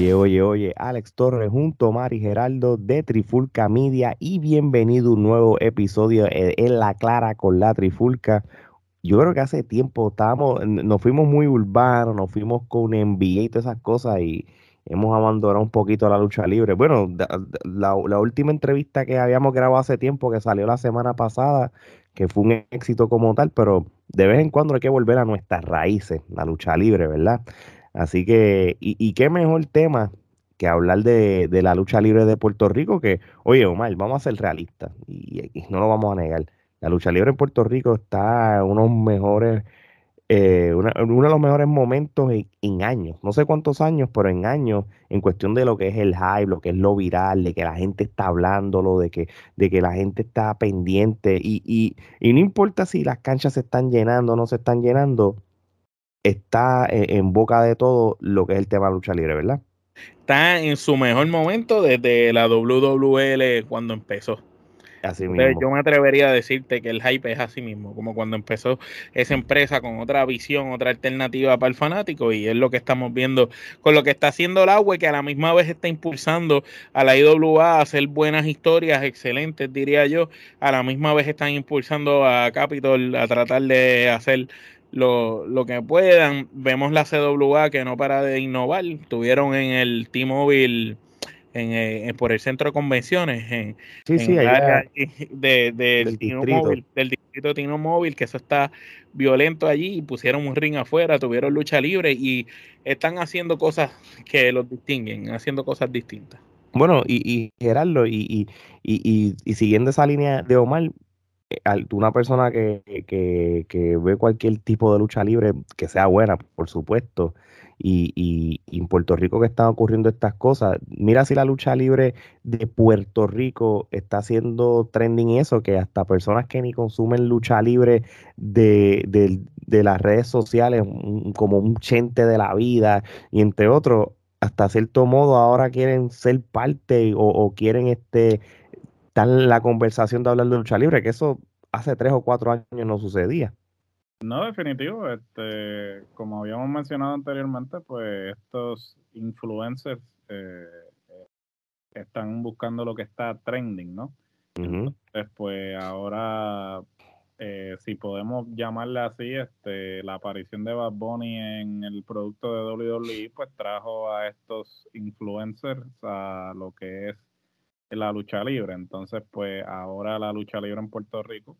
Oye, oye, oye, Alex Torres junto a Mari Geraldo de Trifulca Media y bienvenido a un nuevo episodio en La Clara con la Trifulca. Yo creo que hace tiempo estábamos, nos fuimos muy urbanos, nos fuimos con NBA y todas esas cosas y hemos abandonado un poquito la lucha libre. Bueno, la, última entrevista que habíamos grabado hace tiempo, que salió la semana pasada, que fue un éxito como tal, pero de vez en cuando hay que volver a nuestras raíces, la lucha libre, ¿verdad? Así que, y, qué mejor tema que hablar de, la lucha libre de Puerto Rico, que, oye, Omar, vamos a ser realistas, y, y no lo vamos a negar. La lucha libre en Puerto Rico está unos mejores eh, uno de los mejores momentos en, años, no sé cuántos años, pero en años, en cuestión de lo que es el hype, lo que es lo viral, de que la gente está hablándolo, de que, de que la gente está pendiente, y, y, y no importa si las canchas se están llenando o no se están llenando, está en, en, boca de todo lo que es el tema de lucha libre, ¿verdad? Está en su mejor momento desde la WWL cuando empezó. Yo me atrevería a decirte que el hype es así mismo, como cuando empezó esa empresa con otra visión, otra alternativa para el fanático, y es lo que estamos viendo con lo que está haciendo el agua, que a la misma vez está impulsando a la IWA a hacer buenas historias, excelentes, diría yo, a la misma vez están impulsando a Capitol a tratar de hacer lo, lo, que puedan. Vemos la CWA que no para de innovar. Tuvieron en el T-Mobile en, por el centro de convenciones, en, sí, sí, de, del, distrito. Móvil, del distrito Tino Móvil, que eso está violento allí, y pusieron un ring afuera, tuvieron lucha libre y están haciendo cosas que los distinguen, haciendo cosas distintas. Bueno, y, y Gerardo, y, y, y, siguiendo esa línea de Omar, eh, una persona que, que, que ve cualquier tipo de lucha libre, que sea buena, por supuesto, y, en Puerto Rico que están ocurriendo estas cosas. Mira si la lucha libre de Puerto Rico está haciendo trending eso, que hasta personas que ni consumen lucha libre de, las redes sociales, como un chente de la vida y entre otros, hasta cierto modo ahora quieren ser parte o, quieren este, en la conversación de hablar de lucha libre, que eso hace tres o cuatro años no sucedía. No, definitivo. Este, como habíamos mencionado anteriormente, pues estos influencers eh, eh, están buscando lo que está trending, ¿no? Entonces, pues ahora, eh, si podemos llamarle así, este, la aparición de Bad Bunny en el producto de WWE, pues trajo a estos influencers a lo que es la lucha libre. Entonces, pues ahora la lucha libre en Puerto Rico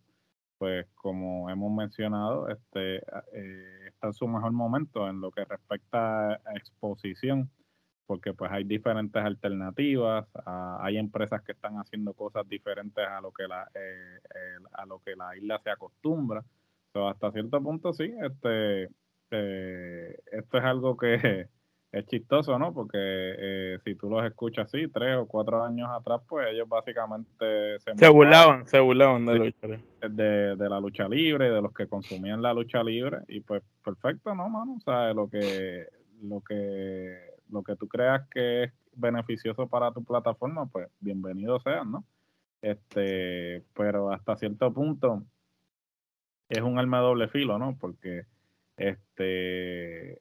pues como hemos mencionado, este, eh, está en su mejor momento en lo que respecta a exposición, porque pues hay diferentes alternativas, ah, hay empresas que están haciendo cosas diferentes a lo que la, eh, a lo que la isla se acostumbra. Pero hasta cierto punto sí, este, eh, esto es algo que es chistoso, ¿no? Porque eh, si tú los escuchas así, tres o cuatro años atrás, pues ellos básicamente se, se burlaban, se burlaban de, de, de, la lucha libre, de los que consumían la lucha libre, y pues perfecto, ¿no, mano? O sea, lo que, lo que, lo que tú creas que es beneficioso para tu plataforma, pues bienvenido sean, ¿no? Este, pero hasta cierto punto es un arma de doble filo, ¿no? Porque este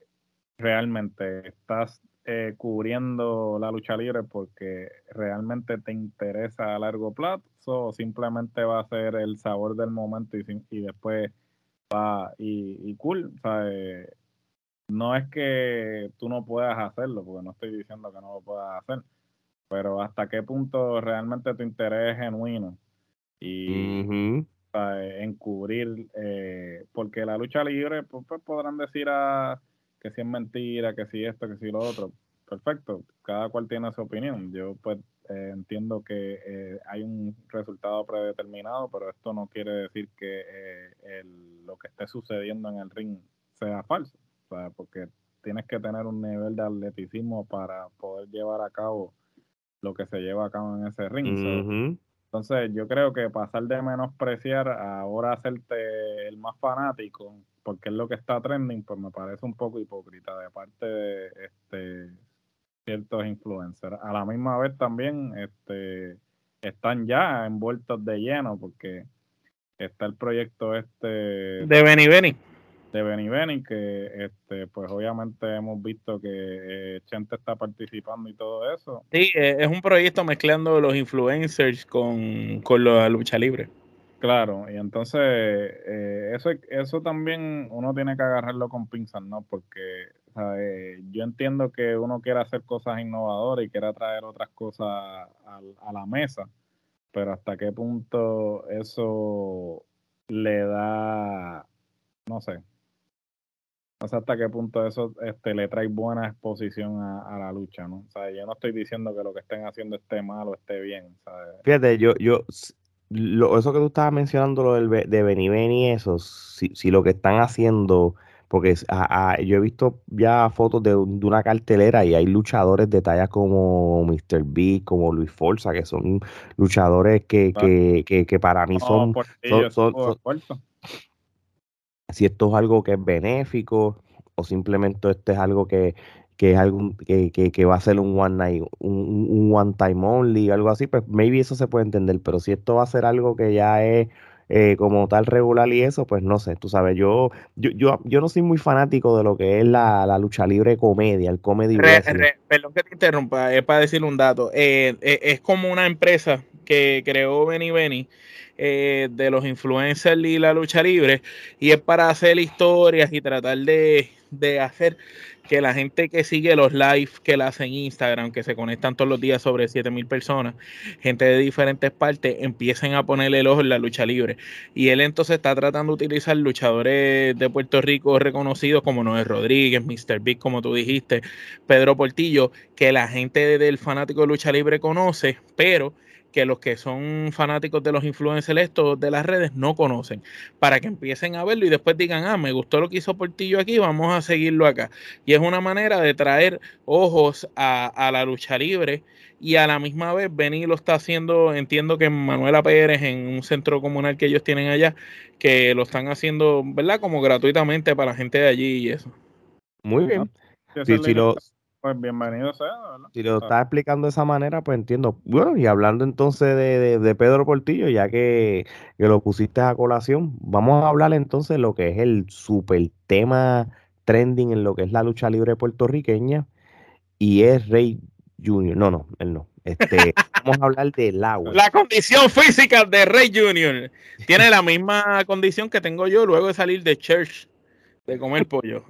realmente estás eh, cubriendo la lucha libre porque realmente te interesa a largo plazo o simplemente va a ser el sabor del momento y, y después va y, cool. no es que tú no puedas hacerlo, porque no estoy diciendo que no lo puedas hacer, pero hasta qué punto realmente tu interés es genuino y en cubrir, eh, porque la lucha libre, pues, pues podrán decir a que si es mentira, que si esto, que si lo otro. Perfecto, cada cual tiene su opinión. Yo pues eh, entiendo que eh, hay un resultado predeterminado, pero esto no quiere decir que eh, lo que esté sucediendo en el ring sea falso, sea, porque tienes que tener un nivel de atleticismo para poder llevar a cabo lo que se lleva a cabo en ese ring. entonces, yo creo que pasar de menospreciar a ahora hacerte el más fanático porque es lo que está trending, pues me parece un poco hipócrita de parte de este, ciertos influencers. A la misma vez también este, están ya envueltos de lleno porque está el proyecto este... De Benny Benny. de Benny Benny, que este, pues obviamente hemos visto que eh, Chente está participando y todo eso. Sí, eh, es un proyecto mezclando los influencers con, con la lucha libre. Claro, y entonces eh, eso, eso también uno tiene que agarrarlo con pinzas, ¿no? Porque yo entiendo que uno quiere hacer cosas innovadoras y quiere traer otras cosas a, la mesa, pero hasta qué punto eso le da, no sé, no sé hasta qué punto eso este, le trae buena exposición a, la lucha, ¿no? O sea, yo no estoy diciendo que lo que estén haciendo esté mal o esté bien, ¿sabes? Fíjate, yo, yo, eso que tú estabas mencionando, lo del, de Beni Beni, eso, si, si lo que están haciendo, porque yo he visto ya fotos de, una cartelera y hay luchadores de talla como Mr. B, como Luis Forza, que son luchadores que, que, que, para mí son, son, son si esto es algo que es benéfico o simplemente esto es algo que, que es algo que, que, va a ser un one night, un, one time only, algo así, pues maybe eso se puede entender, pero si esto va a ser algo que ya es eh, como tal regular y eso, pues no sé, tú sabes, yo, yo, yo, yo no soy muy fanático de lo que es la, lucha libre comedia, el comedy Perdón que te interrumpa, es para decir un dato, eh, eh, es como una empresa que creó Benny Benny, eh, de los influencers y la lucha libre, y es para hacer historias y tratar de, hacer que la gente que sigue los live que la hacen en Instagram, que se conectan todos los días sobre 7000 personas, gente de diferentes partes, empiecen a ponerle el ojo en la lucha libre. Y él entonces está tratando de utilizar luchadores de Puerto Rico reconocidos como Noé Rodríguez, Mr. Big, como tú dijiste, Pedro Portillo, que la gente del fanático de lucha libre conoce, pero que los que son fanáticos de los influencers estos de las redes no conocen, para que empiecen a verlo y después digan, ah, me gustó lo que hizo Portillo aquí, vamos a seguirlo acá. Y es una manera de traer ojos a, la lucha libre y a la misma vez Benny lo está haciendo, entiendo que Manuela Pérez en un centro comunal que ellos tienen allá, que lo están haciendo, ¿verdad? Como gratuitamente para la gente de allí y eso. Muy bien. Sí, sí, lo, pues bienvenido sea, ¿verdad? Si lo está explicando de esa manera, pues entiendo. Bueno, y hablando entonces de, Pedro Portillo, ya que, lo pusiste a colación, vamos a hablar entonces de lo que es el super tema trending en lo que es la lucha libre puertorriqueña, y es Rey Junior. No, no, él no. Este, vamos a hablar del agua. La condición física de Rey Junior tiene la misma condición que tengo yo luego de salir de church, de comer pollo.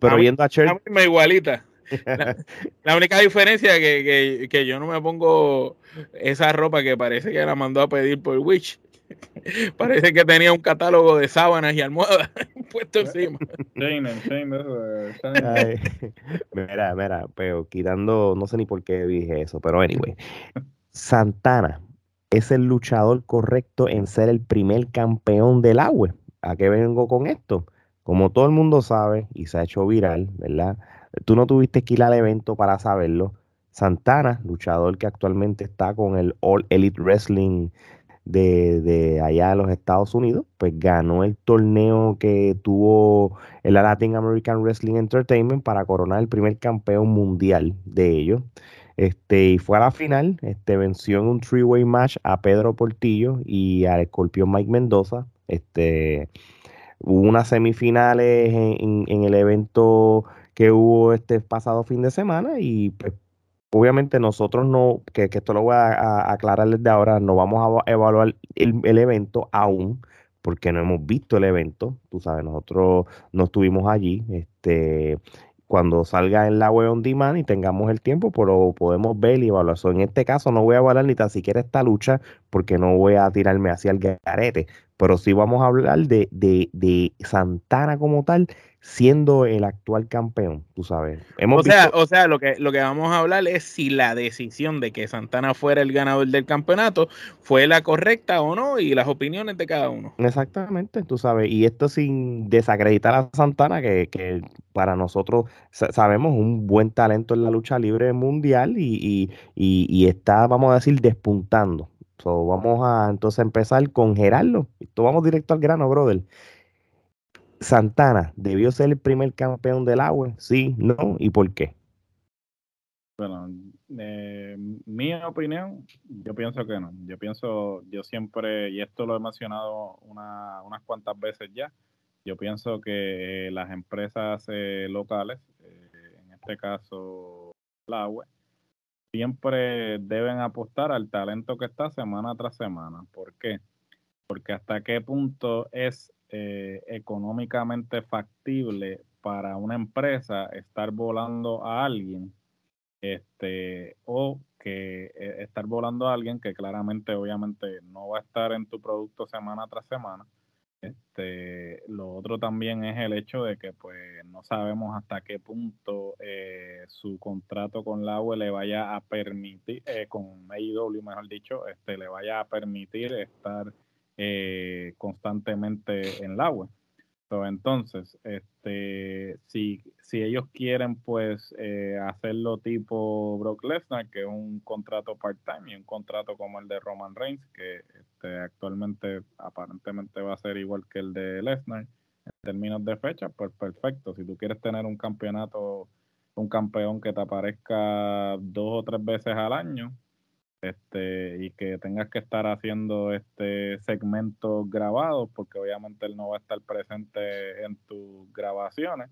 Pero yendo a church. La igualita. La, única diferencia es que, que, yo no me pongo esa ropa que parece que la mandó a pedir por Witch. Parece que tenía un catálogo de sábanas y almohadas puesto encima. mira, mira, pero quitando, no sé ni por qué dije eso, pero anyway. Santana es el luchador correcto en ser el primer campeón del agua. ¿A qué vengo con esto? Como todo el mundo sabe y se ha hecho viral, ¿verdad? Tú no tuviste que ir al evento para saberlo. Santana, luchador que actualmente está con el All Elite Wrestling de, allá de los Estados Unidos, pues ganó el torneo que tuvo el Latin American Wrestling Entertainment para coronar el primer campeón mundial de ellos. Este, y fue a la final, este, venció en un three-way match a Pedro Portillo y al escorpión Mike Mendoza. Este, Hubo unas semifinales en, el evento que hubo este pasado fin de semana y pues, obviamente nosotros no, que, esto lo voy a, aclarar desde ahora, no vamos a evaluar el, evento aún porque no hemos visto el evento, tú sabes, nosotros no estuvimos allí, este, cuando salga en la web on demand y tengamos el tiempo, pero podemos ver y evaluar. en este caso no voy a evaluar ni tan siquiera esta lucha porque no voy a tirarme hacia el garete, pero sí vamos a hablar de, de, de Santana como tal, siendo el actual campeón, tú sabes. Hemos o sea, o sea lo, que, lo que vamos a hablar es si la decisión de que Santana fuera el ganador del campeonato fue la correcta o no y las opiniones de cada uno. Exactamente, tú sabes. Y esto sin desacreditar a Santana, que, que para nosotros sabemos un buen talento en la lucha libre mundial y, y, y, y está, vamos a decir, despuntando. So, vamos a entonces empezar con Gerardo. Esto vamos directo al grano, brother. Santana, ¿debió ser el primer campeón del agua? Sí, no, ¿y por qué? Bueno, eh, mi opinión, yo pienso que no. Yo pienso, yo siempre, y esto lo he mencionado unas cuantas veces ya, Yo pienso que las empresas eh, locales, eh, en este caso la web, siempre deben apostar al talento que está semana tras semana. ¿Por qué? Porque hasta qué punto es eh, económicamente factible para una empresa estar volando a alguien este o que eh, estar volando a alguien que claramente obviamente no va a estar en tu producto semana tras semana. Este, lo otro también es el hecho de que pues no sabemos hasta qué punto eh, su contrato con la UE le vaya a permitir, eh, con AEW mejor dicho, este, le vaya a permitir estar eh, constantemente en la UE entonces, este, si, si ellos quieren pues eh, hacerlo tipo Brock Lesnar, que es un contrato part-time y un contrato como el de Roman Reigns, que este, actualmente aparentemente va a ser igual que el de Lesnar en términos de fecha, pues perfecto. Si tú quieres tener un campeonato, un campeón que te aparezca dos o tres veces al año, este, y que tengas que estar haciendo este segmentos grabados, porque obviamente él no va a estar presente en tus grabaciones.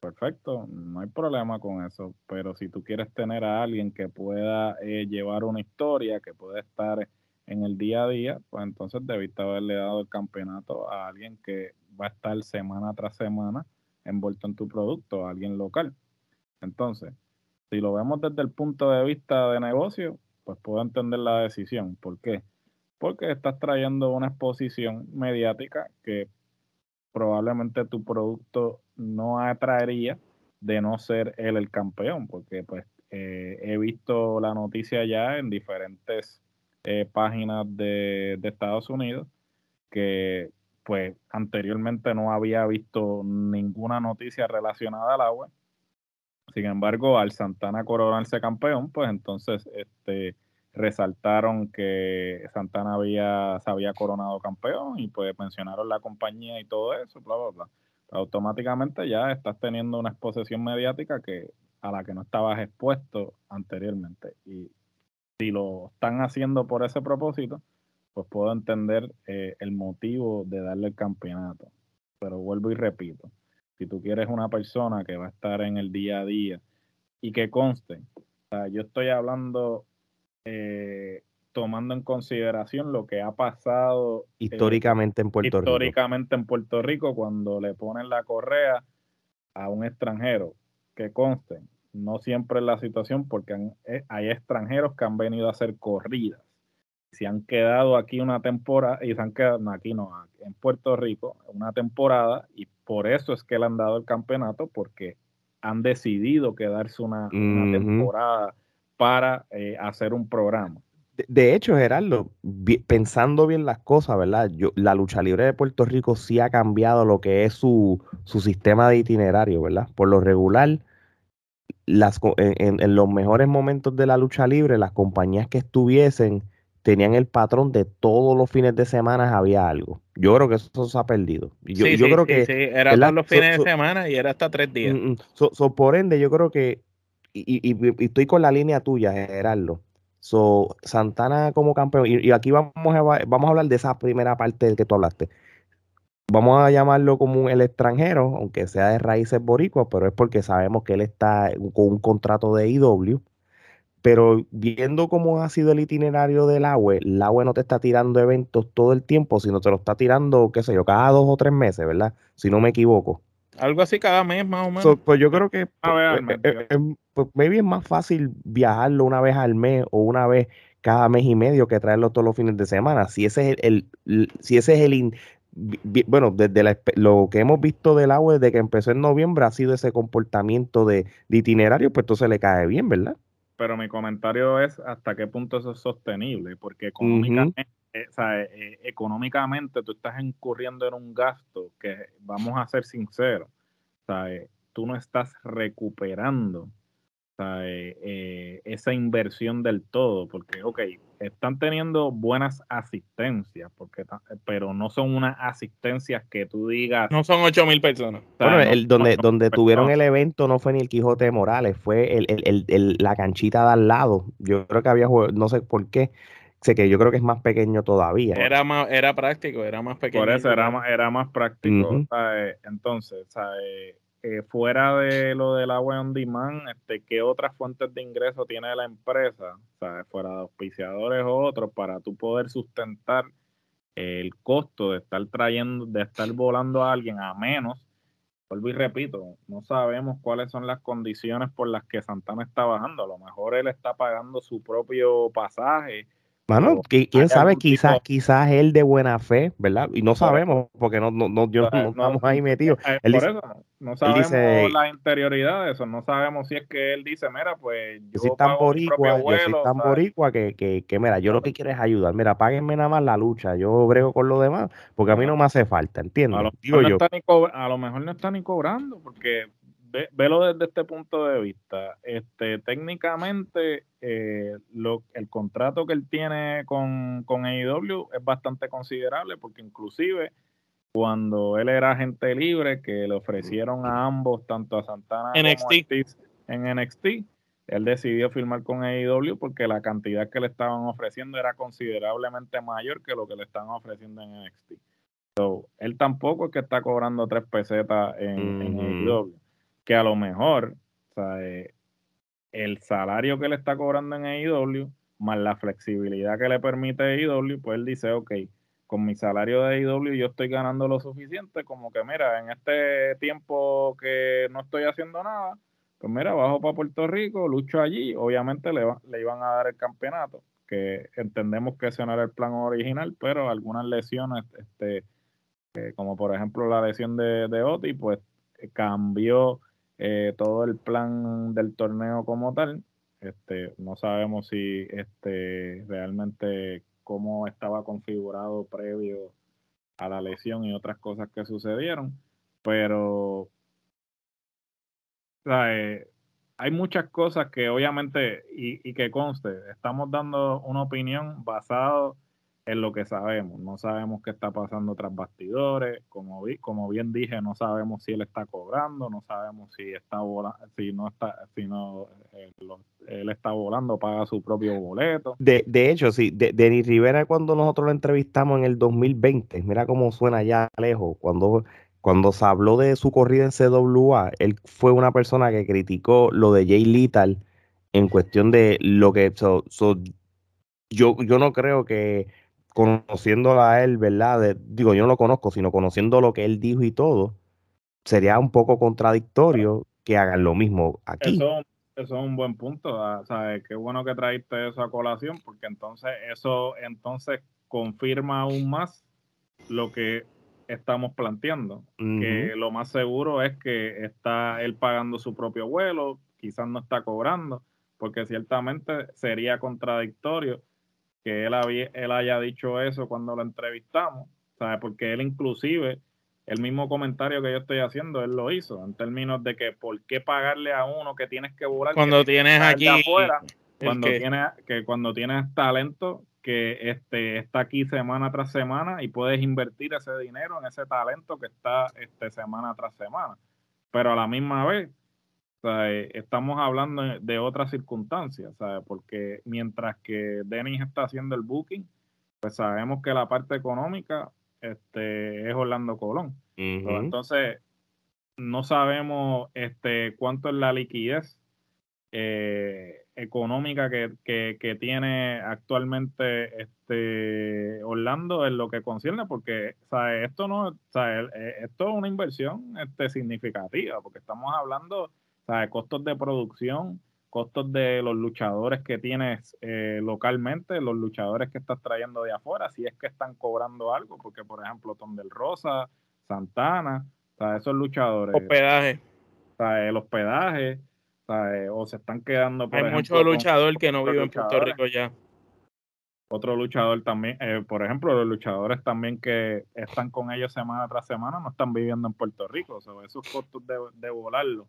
Perfecto, no hay problema con eso, pero si tú quieres tener a alguien que pueda eh, llevar una historia, que pueda estar en el día a día, pues entonces debiste haberle dado el campeonato a alguien que va a estar semana tras semana envuelto en tu producto, a alguien local. Entonces, si lo vemos desde el punto de vista de negocio, pues puedo entender la decisión. ¿Por qué? Porque estás trayendo una exposición mediática que probablemente tu producto no atraería de no ser él el campeón, porque pues eh, he visto la noticia ya en diferentes eh, páginas de, de Estados Unidos que pues anteriormente no había visto ninguna noticia relacionada al agua sin embargo, al Santana coronarse campeón, pues entonces este, resaltaron que Santana había, se había coronado campeón y pues mencionaron la compañía y todo eso, bla, bla, bla. Automáticamente ya estás teniendo una exposición mediática que a la que no estabas expuesto anteriormente. Y si lo están haciendo por ese propósito, pues puedo entender eh, el motivo de darle el campeonato. Pero vuelvo y repito, si tú quieres una persona que va a estar en el día a día y que conste, yo estoy hablando eh, tomando en consideración lo que ha pasado eh, históricamente en Puerto Rico. Históricamente en Puerto Rico cuando le ponen la correa a un extranjero, que conste, no siempre es la situación porque eh, hay extranjeros que han venido a hacer corridas. Se han quedado aquí una temporada, y se han quedado, no, aquí no, en Puerto Rico, una temporada, y por eso es que le han dado el campeonato, porque han decidido quedarse una, temporada para eh, hacer un programa. De, hecho, Gerardo, pensando bien las cosas, ¿verdad? Yo, la lucha libre de Puerto Rico sí ha cambiado lo que es su, su sistema de itinerario, ¿verdad? Por lo regular, las, en, en, los mejores momentos de la lucha libre, las compañías que estuviesen tenían el patrón de todos los fines de semana había algo. Yo creo que eso se ha perdido. Yo, sí, yo creo que. Sí, era todos los fines de semana y era hasta tres días. Mm, mm, por ende, yo creo que. Y, estoy con la línea tuya, Gerardo. So, Santana como campeón. Y, aquí vamos a, vamos a hablar de esa primera parte que tú hablaste. Vamos a llamarlo como el extranjero, aunque sea de raíces boricuas, pero es porque sabemos que él está con un contrato de IW pero viendo cómo ha sido el itinerario del agua, el agua no te está tirando eventos todo el tiempo, sino te lo está tirando, qué sé yo, cada dos o tres meses, ¿verdad? Si no me equivoco. Algo así cada mes más o menos. pues yo creo que pues, eh, eh, eh, pues, maybe es más fácil viajarlo una vez al mes o una vez cada mes y medio que traerlo todos los fines de semana. Si ese es el, si ese es el bueno, desde lo que hemos visto del agua desde que empezó en noviembre ha sido ese comportamiento de, de itinerario, pues entonces le cae bien, ¿verdad? Pero mi comentario es hasta qué punto eso es sostenible, porque económicamente, eh, eh, económicamente tú estás incurriendo en un gasto que, vamos a ser sinceros, eh, tú no estás recuperando eh, esa inversión del todo, porque, ok, están teniendo buenas asistencias, porque pero no son unas asistencias que tú digas. No son ocho mil personas. Bueno, el, donde, donde tuvieron el evento no fue ni el Quijote de Morales, fue el, la canchita de al lado. Yo creo que había, no sé por qué, sé que yo creo que es más pequeño todavía. Era más, era práctico, era más pequeño. Por eso era más, era más práctico. Entonces, eh, fuera de lo del agua on demand, este, ¿qué otras fuentes de ingreso tiene la empresa? fuera de auspiciadores o otros, para tú poder sustentar el costo de estar trayendo, de estar volando a alguien a menos. Vuelvo y repito, no sabemos cuáles son las condiciones por las que Santana está bajando. A lo mejor él está pagando su propio pasaje Mano, quién sabe, quizás, quizás él de buena fe, ¿verdad? Y no sabemos, porque no, no, no, yo no, estamos ahí metidos. Eh, él por dice, eso, no sabemos la interioridad de eso, no sabemos si es que él dice, mira, pues yo, soy tan boricua, yo soy tan boricua que, que, que, mira, yo lo que quiero es ayudar, mira, páguenme nada más la lucha, yo brego con lo demás, porque a mí no me hace falta, ¿entiendes? A lo, Digo yo. a lo mejor no está ni cobrando, porque velo desde este punto de vista. Este, técnicamente, eh, lo, el contrato que él tiene con, con AEW es bastante considerable porque inclusive cuando él era agente libre, que le ofrecieron a ambos, tanto a Santana NXT. como a en NXT, él decidió firmar con AEW porque la cantidad que le estaban ofreciendo era considerablemente mayor que lo que le estaban ofreciendo en NXT. So, él tampoco es que está cobrando tres pesetas en, en AEW que a lo mejor eh, el salario que le está cobrando en AEW, más la flexibilidad que le permite AEW, pues él dice, ok, con mi salario de AEW yo estoy ganando lo suficiente, como que mira, en este tiempo que no estoy haciendo nada, pues mira, bajo para Puerto Rico, lucho allí, obviamente le, le iban a dar el campeonato, que entendemos que ese no era el plan original, pero algunas lesiones, este, eh, como por ejemplo la lesión de, de Oti, pues cambió eh, todo el plan del torneo como tal. Este, no sabemos si este, realmente cómo estaba configurado previo a la lesión y otras cosas que sucedieron, pero eh, hay muchas cosas que obviamente, y, y, que conste, estamos dando una opinión basado en lo que sabemos. No sabemos qué está pasando tras bastidores. Como, vi, como bien dije, no sabemos si él está cobrando, no sabemos si está volando, si no está, si no, eh, él está volando, paga su propio boleto. De, de hecho, sí, de, Denis Rivera cuando nosotros lo entrevistamos en el 2020, mira cómo suena ya lejos, cuando cuando se habló de su corrida en CWA, él fue una persona que criticó lo de Jay Little en cuestión de lo que yo, yo no creo que conociendo a él, ¿verdad? digo, yo no lo conozco, sino conociendo lo que él dijo y todo, sería un poco contradictorio que hagan lo mismo aquí. Eso, es un buen punto, ah, ¿sabes? Qué bueno que traíste eso a colación, porque entonces eso entonces confirma aún más lo que estamos planteando, que lo más seguro es que está él pagando su propio vuelo, quizás no está cobrando, porque ciertamente sería contradictorio que él, había, él haya dicho eso cuando lo entrevistamos, ¿sabes? Porque él inclusive, el mismo comentario que yo estoy haciendo, él lo hizo, en términos de que por qué pagarle a uno que tienes que volar cuando tienes aquí afuera, cuando que... tienes que cuando tienes talento que este está aquí semana tras semana y puedes invertir ese dinero en ese talento que está este semana tras semana. Pero a la misma vez, eh, estamos hablando de otras circunstancias, porque mientras que Denis está haciendo el booking, pues sabemos que la parte económica este, es Orlando Colón. Entonces, no sabemos este, cuánto es la liquidez eh, económica que, tiene actualmente este Orlando en lo que concierne, porque esto no, eh, esto es una inversión este, significativa, porque estamos hablando sea, costos de producción, costos de los luchadores que tienes eh, localmente, los luchadores que estás trayendo de afuera, si es que están cobrando algo, porque por ejemplo Tom del Rosa, Santana, o sea, esos luchadores. Hospedaje. O sea, el hospedaje, o, sea, o se están quedando. Por Hay muchos luchadores que no viven en Puerto Rico ya. Otro luchador también, eh, por ejemplo, los luchadores también que están con ellos semana tras semana no están viviendo en Puerto Rico. O sea, esos costos de, de volarlo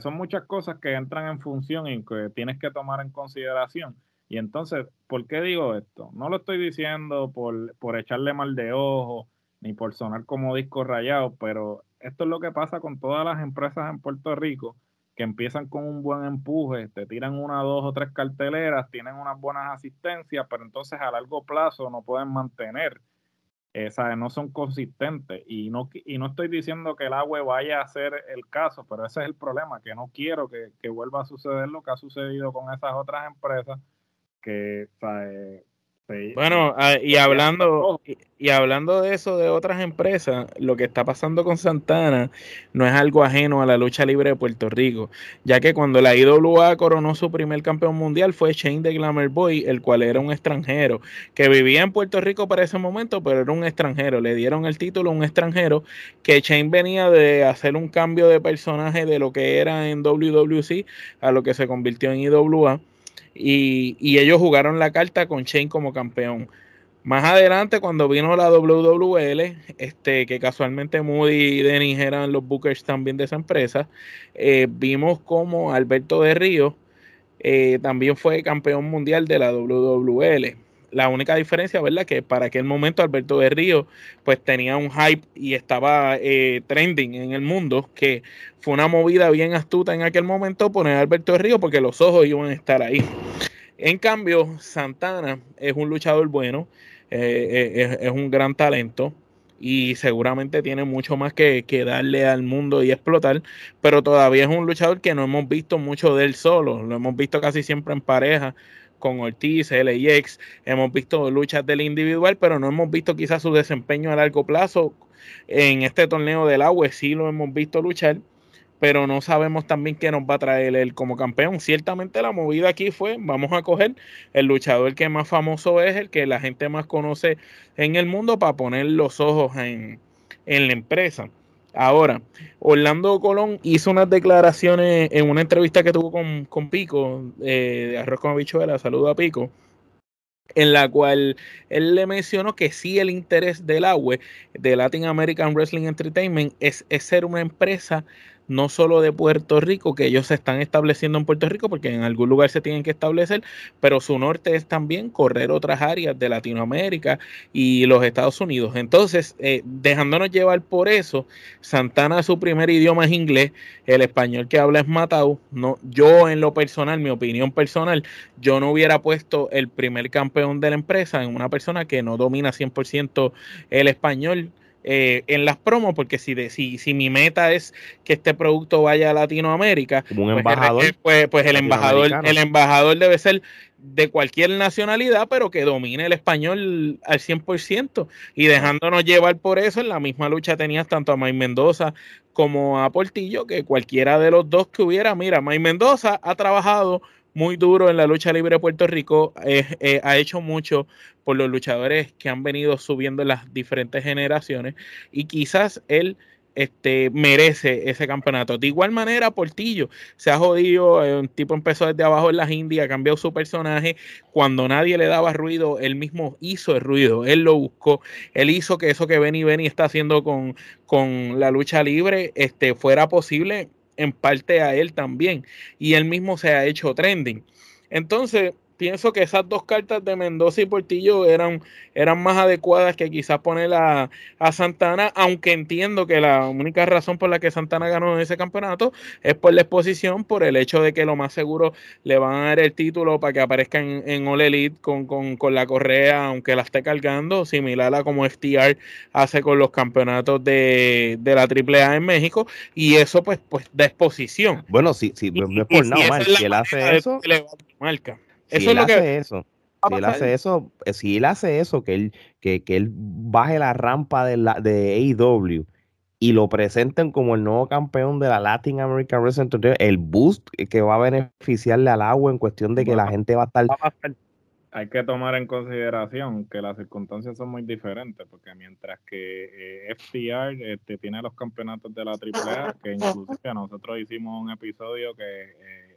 son muchas cosas que entran en función y que tienes que tomar en consideración. Y entonces, ¿por qué digo esto? No lo estoy diciendo por, por echarle mal de ojo, ni por sonar como disco rayado, pero esto es lo que pasa con todas las empresas en Puerto Rico que empiezan con un buen empuje, te tiran una, dos o tres carteleras, tienen unas buenas asistencias, pero entonces a largo plazo no pueden mantener, eh, no son consistentes. Y no, y no estoy diciendo que el agua vaya a ser el caso, pero ese es el problema, que no quiero que, vuelva a suceder lo que ha sucedido con esas otras empresas que. Bueno, ah, y hablando y, hablando de eso de otras empresas, lo que está pasando con Santana no es algo ajeno a la lucha libre de Puerto Rico, ya que cuando la IWA coronó su primer campeón mundial fue Shane de Glamour Boy, el cual era un extranjero que vivía en Puerto Rico para ese momento, pero era un extranjero. Le dieron el título a un extranjero que Shane venía de hacer un cambio de personaje de lo que era en WWC a lo que se convirtió en IWA y, ellos jugaron la carta con Shane como campeón. Más adelante, cuando vino la WWL, este, que casualmente Moody y Denis eran los bookers también de esa empresa, eh, vimos como Alberto de Río eh, también fue campeón mundial de la WWL la única diferencia, ¿verdad? Que para aquel momento Alberto de Río pues tenía un hype y estaba eh, trending en el mundo, que fue una movida bien astuta en aquel momento poner a Alberto de Río porque los ojos iban a estar ahí. En cambio, Santana es un luchador bueno, eh, eh, es, un gran talento y seguramente tiene mucho más que, que, darle al mundo y explotar, pero todavía es un luchador que no hemos visto mucho de él solo, lo hemos visto casi siempre en pareja con Ortiz, LAX, hemos visto luchas del individual, pero no hemos visto quizás su desempeño a largo plazo. En este torneo del agua sí lo hemos visto luchar, pero no sabemos también qué nos va a traer él como campeón. Ciertamente la movida aquí fue, vamos a coger el luchador que más famoso es, el que la gente más conoce en el mundo para poner los ojos en, en la empresa. Ahora, Orlando Colón hizo unas declaraciones en una entrevista que tuvo con, Pico, eh, de Arroz con Habichuela, saludo a Pico, en la cual él le mencionó que sí el interés del AWE, de Latin American Wrestling Entertainment, es ser una empresa no solo de Puerto Rico, que ellos se están estableciendo en Puerto Rico, porque en algún lugar se tienen que establecer, pero su norte es también correr otras áreas de Latinoamérica y los Estados Unidos. Entonces, eh, dejándonos llevar por eso, Santana su primer idioma es inglés, el español que habla es Matau. No, yo en lo personal, mi opinión personal, yo no hubiera puesto el primer campeón de la empresa en una persona que no domina 100% el español eh, en las promos, porque si, de, si, si mi meta es que este producto vaya a Latinoamérica, un pues, embajador, pues, pues, el embajador, el embajador debe ser de cualquier nacionalidad, pero que domine el español al 100%. Y dejándonos llevar por eso, en la misma lucha tenías tanto a May Mendoza como a Portillo, que cualquiera de los dos que hubiera, mira, May Mendoza ha trabajado muy duro en la lucha libre de Puerto Rico, eh, ha hecho mucho por los luchadores que han venido subiendo en las diferentes generaciones y quizás él este, merece ese campeonato. De igual manera, Portillo se ha jodido, eh, un tipo empezó desde abajo en las Indias, ha cambiado su personaje, cuando nadie le daba ruido, él mismo hizo el ruido, él lo buscó, él hizo que eso que Benny Benny está haciendo con, con la lucha libre este, fuera posible en parte a él también. Y él mismo se ha hecho trending. Entonces, pienso que esas dos cartas de Mendoza y Portillo eran, eran más adecuadas que quizás poner a, Santana, aunque entiendo que la única razón por la que Santana ganó ese campeonato es por la exposición, por el hecho de que lo más seguro le van a dar el título para que aparezca en, en All Elite con, con, la correa, aunque la esté cargando, similar a como FTR hace con los campeonatos de, de la AAA en México, y eso pues, pues da exposición. Bueno, sí, sí, no es por nada si él hace eso. Marca si él hace eso, si él hace eso, eh, si él hace eso, que él, que, que él baje la rampa de, la, de AEW y lo presenten como el nuevo campeón de la Latin American Wrestling el boost que va a beneficiarle al agua en cuestión de que la gente va a estar... Hay que tomar en consideración que las circunstancias son muy diferentes, porque mientras que eh, FTR este, tiene los campeonatos de la AAA, que inclusive nosotros hicimos un episodio que eh,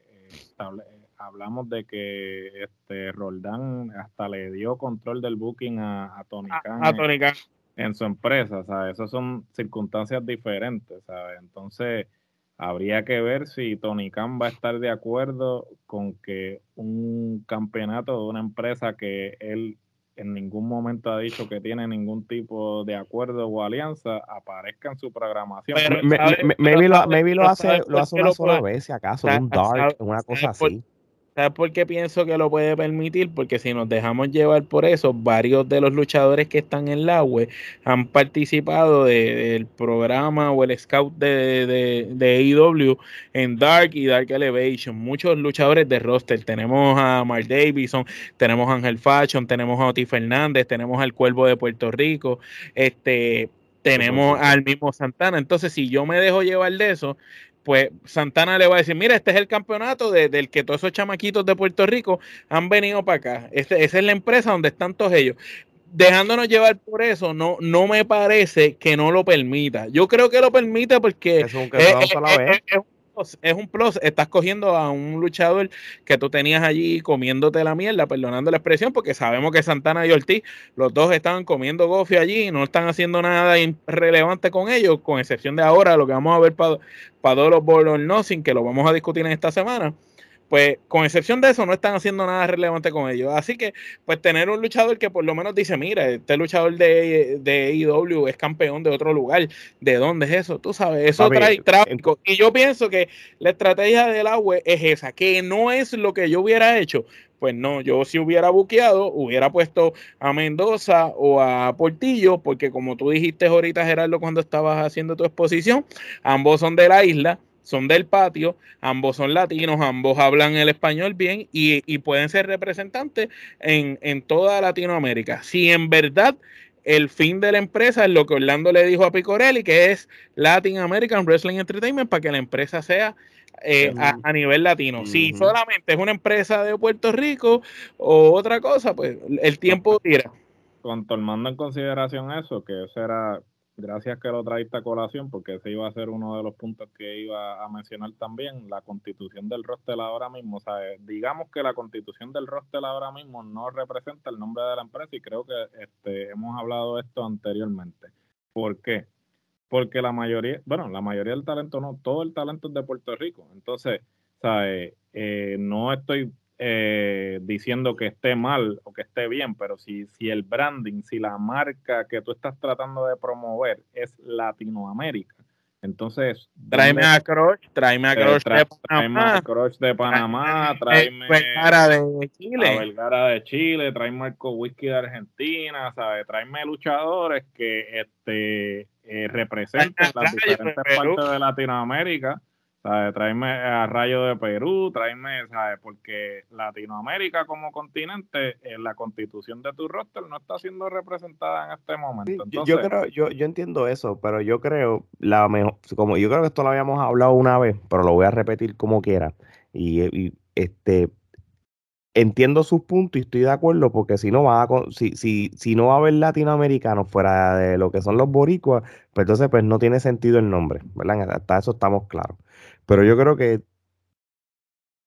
eh hablamos de que este Roldán hasta le dio control del booking a, Tony Khan. En, su empresa, o sea, esas son circunstancias diferentes, ¿sabes? Entonces, habría que ver si Tony Khan va a estar de acuerdo con que un campeonato de una empresa que él en ningún momento ha dicho que tiene ningún tipo de acuerdo o alianza, aparezca en su programación. maybe, lo, hace, lo hace una sola vez, si acaso, un dark, una cosa así. ¿Sabes por qué pienso que lo puede permitir? Porque si nos dejamos llevar por eso, varios de los luchadores que están en la web han participado del programa o el scout de, de, de EW en Dark y Dark Elevation. Muchos luchadores de roster. Tenemos a Mark Davison, tenemos a Ángel Fashion, tenemos a Oti Fernández, tenemos al Cuervo de Puerto Rico, este, tenemos al mismo Santana. Entonces, si yo me dejo llevar de eso, pues Santana le va a decir, mira, este es el campeonato del que todos esos chamaquitos de Puerto Rico han venido para acá. Este, esa es la empresa donde están todos ellos. Dejándonos llevar por eso, no, no me parece que no lo permita. Yo creo que lo permite porque es, es un plus. Estás cogiendo a un luchador que tú tenías allí comiéndote la mierda, perdonando la expresión, porque sabemos que Santana y Ortiz, los dos estaban comiendo gofio allí y no están haciendo nada relevante con ellos, con excepción de ahora, lo que vamos a ver para, para todos los no sin que lo vamos a discutir en esta semana pues con excepción de eso no están haciendo nada relevante con ellos. Así que pues tener un luchador que por lo menos dice, mira, este luchador de, de IW es campeón de otro lugar, ¿de dónde es eso? Tú sabes, eso trae tráfico. Y yo pienso que la estrategia del agua es esa, que no es lo que yo hubiera hecho. Pues no, yo si hubiera buqueado, hubiera puesto a Mendoza o a Portillo, porque como tú dijiste ahorita, Gerardo, cuando estabas haciendo tu exposición, ambos son de la isla son del patio, ambos son latinos, ambos hablan el español bien y, pueden ser representantes en, en, toda Latinoamérica. Si en verdad el fin de la empresa es lo que Orlando le dijo a Picorelli, que es Latin American Wrestling Entertainment, para que la empresa sea eh, a, nivel latino. Si solamente es una empresa de Puerto Rico o otra cosa, pues el tiempo tira. Con tomando en consideración eso, que eso era gracias que lo traiste a colación, porque ese iba a ser uno de los puntos que iba a mencionar también, la constitución del roster ahora mismo. O sea, digamos que la constitución del roster ahora mismo no representa el nombre de la empresa y creo que este, hemos hablado de esto anteriormente. ¿Por qué? Porque la mayoría, bueno, la mayoría del talento no, todo el talento es de Puerto Rico. Entonces, ¿sabes? Eh, no estoy eh, diciendo que esté mal o que esté bien, pero si, si el branding, si la marca que tú estás tratando de promover es Latinoamérica, entonces... Tráeme a Crush, tráeme a Crush de Panamá. Tráeme de Panamá, tráeme a de Chile. Vergara de Chile, tráeme a Whisky de Argentina, ¿sabes? Tráeme luchadores que este, eh, representen las diferentes partes de Latinoamérica ¿sabes? Tráeme a Rayo de Perú, tráeme, ¿sabes? Porque Latinoamérica como continente, en la constitución de tu roster no está siendo representada en este momento. yo creo, yo, yo entiendo eso, pero yo creo, la mejor, como yo creo que esto lo habíamos hablado una vez, pero lo voy a repetir como quiera. Y, este entiendo sus puntos y estoy de acuerdo porque si no va a, si, si, si no va a haber latinoamericanos fuera de lo que son los boricuas, pues entonces pues no tiene sentido el nombre, ¿verdad? Hasta eso estamos claros. Pero yo creo que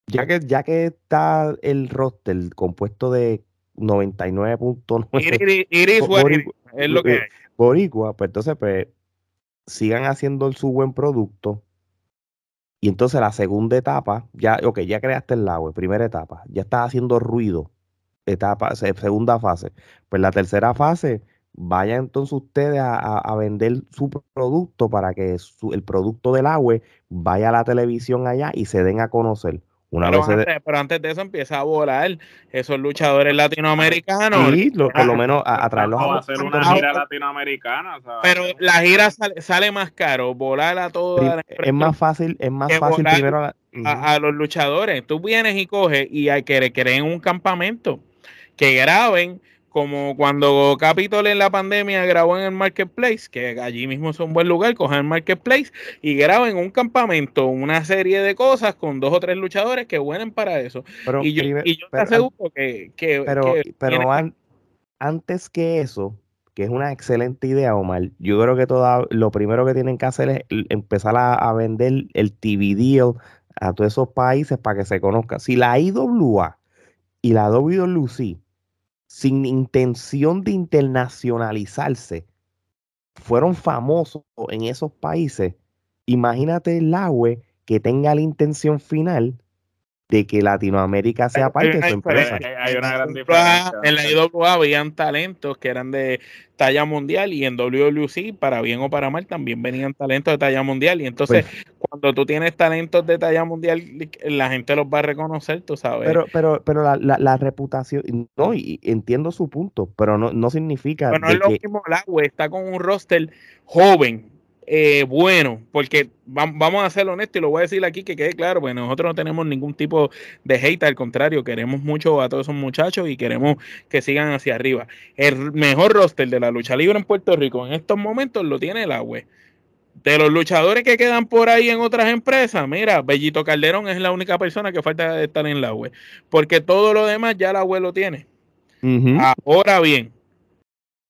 ya que, ya que está el roster compuesto de 99.9 es lo que boricua, pues entonces pues sigan haciendo su buen producto. Y entonces la segunda etapa, ya, ok, ya creaste el lago, primera etapa, ya estás haciendo ruido, etapa, segunda fase. Pues la tercera fase, Vaya entonces ustedes a, vender su producto para que el producto del agua vaya a la televisión allá y se den a conocer. Una pero, antes, pero antes de eso empieza a volar esos luchadores latinoamericanos. Sí, por lo menos a, traerlos a, hacer una gira latinoamericana. Pero la gira sale, más caro, volar a todo. Es más fácil, es más fácil primero a, los luchadores. Tú vienes y coges y hay que creen un campamento que graben como cuando Capitol en la pandemia grabó en el Marketplace, que allí mismo es un buen lugar, cojan el Marketplace y graben un campamento, una serie de cosas con dos o tres luchadores que buenen para eso. y yo, te aseguro que... pero antes que eso, que es una excelente idea, Omar, yo creo que toda, lo primero que tienen que hacer es empezar a, vender el TV deal a todos esos países para que se conozca. Si la IWA y la WWE sin intención de internacionalizarse, fueron famosos en esos países. Imagínate el agua que tenga la intención final de que Latinoamérica sea parte de su empresa. Hay, una gran diferencia. En la IWA habían talentos que eran de talla mundial y en WWC, para bien o para mal, también venían talentos de talla mundial. Y entonces, pues cuando tú tienes talentos de talla mundial, la gente los va a reconocer, tú sabes. Pero, pero, pero la, la, reputación, no, y entiendo su punto, pero no, no significa. Pero no es lo mismo, la está con un roster joven, eh, bueno, porque vamos a ser honestos y lo voy a decir aquí que quede claro, pues nosotros no tenemos ningún tipo de hate, al contrario, queremos mucho a todos esos muchachos y queremos que sigan hacia arriba. El mejor roster de la lucha libre en Puerto Rico en estos momentos lo tiene el agua. De los luchadores que quedan por ahí en otras empresas, mira, Bellito Calderón es la única persona que falta de estar en la web, porque todo lo demás ya la web lo tiene. Ahora bien,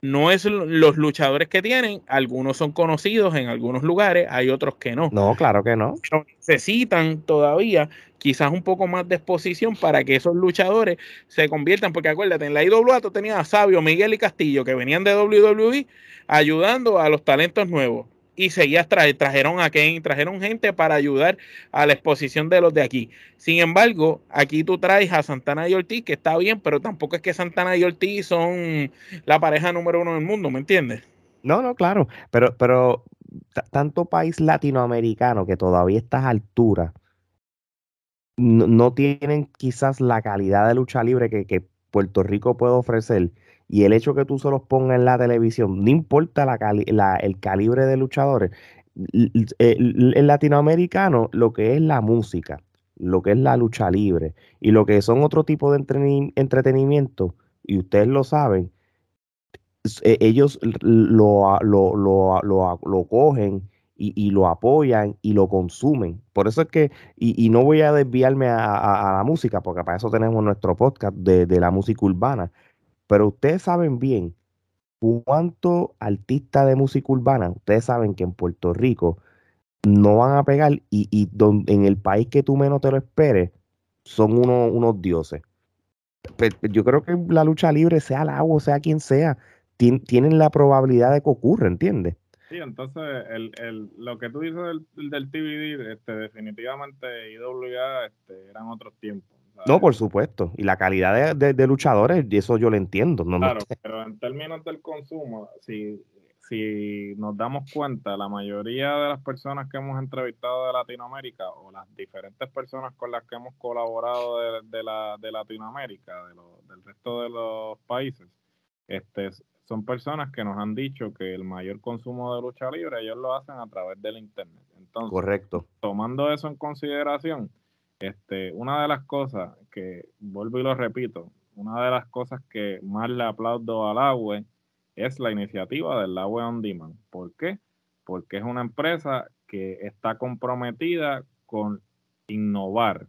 no es los luchadores que tienen, algunos son conocidos en algunos lugares, hay otros que no. No, claro que no. Pero necesitan todavía quizás un poco más de exposición para que esos luchadores se conviertan, porque acuérdate, en la IWA tenía a Sabio, Miguel y Castillo, que venían de WWE, ayudando a los talentos nuevos y seguías trajeron a Kane, trajeron gente para ayudar a la exposición de los de aquí. Sin embargo, aquí tú traes a Santana y Ortiz, que está bien, pero tampoco es que Santana y Ortiz son la pareja número uno del mundo, ¿me entiendes? No, no, claro, pero, pero tanto país latinoamericano que todavía a estas alturas no, tienen quizás la calidad de lucha libre que, que Puerto Rico puede ofrecer y el hecho que tú se los pongas en la televisión, no importa el calibre de luchadores, el, latinoamericano, lo que es la música, lo que es la lucha libre y lo que son otro tipo de entretenimiento, y ustedes lo saben, e, ellos lo, lo, lo, lo cogen y, lo apoyan y lo consumen. Por eso es que, y, no voy a desviarme a, la música, porque para eso tenemos nuestro podcast de la música urbana, pero ustedes saben bien cuántos artistas de música urbana, ustedes saben que en Puerto Rico no van a pegar y, en el país que tú menos te lo esperes, son unos dioses. yo creo que la lucha libre, sea el agua, sea quien sea, tienen la probabilidad de que ocurra, ¿entiendes? Sí, entonces el, lo que tú dices del, del este, definitivamente IWA este, eran otros tiempos. No, por supuesto. Y la calidad de, de, luchadores, y eso yo lo entiendo. No, claro, pero en términos del consumo, si, si nos damos cuenta, la mayoría de las personas que hemos entrevistado de Latinoamérica o las diferentes personas con las que hemos colaborado de, de la, de Latinoamérica, de del resto de los países, este, son personas que nos han dicho que el mayor consumo de lucha libre ellos lo hacen a través del Internet. Entonces, Correcto. tomando eso en consideración, este, una de las cosas que, vuelvo y lo repito, una de las cosas que más le aplaudo al agua es la iniciativa del agua On Demand. ¿Por qué? Porque es una empresa que está comprometida con innovar.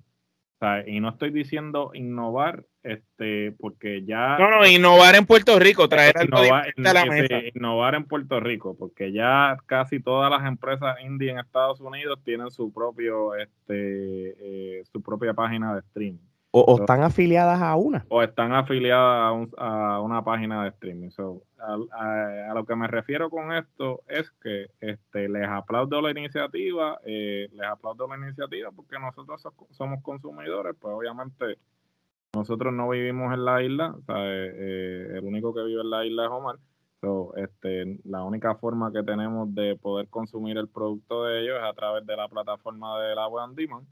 y no estoy diciendo innovar este porque ya no no innovar en Puerto Rico traer innovar, a la mesa. innovar en Puerto Rico porque ya casi todas las empresas indie en Estados Unidos tienen su propio este propia página de streaming o, están afiliadas a una o están afiliadas a, una página de streaming a, lo que me refiero con esto es que este les aplaudo la iniciativa eh, les aplaudo la iniciativa porque nosotros somos consumidores pues obviamente nosotros no vivimos en la isla, eh, eh, el único que vive en la isla es Omar. este, la única forma que tenemos de poder consumir el producto de ellos es a través de la plataforma de la Web Demand.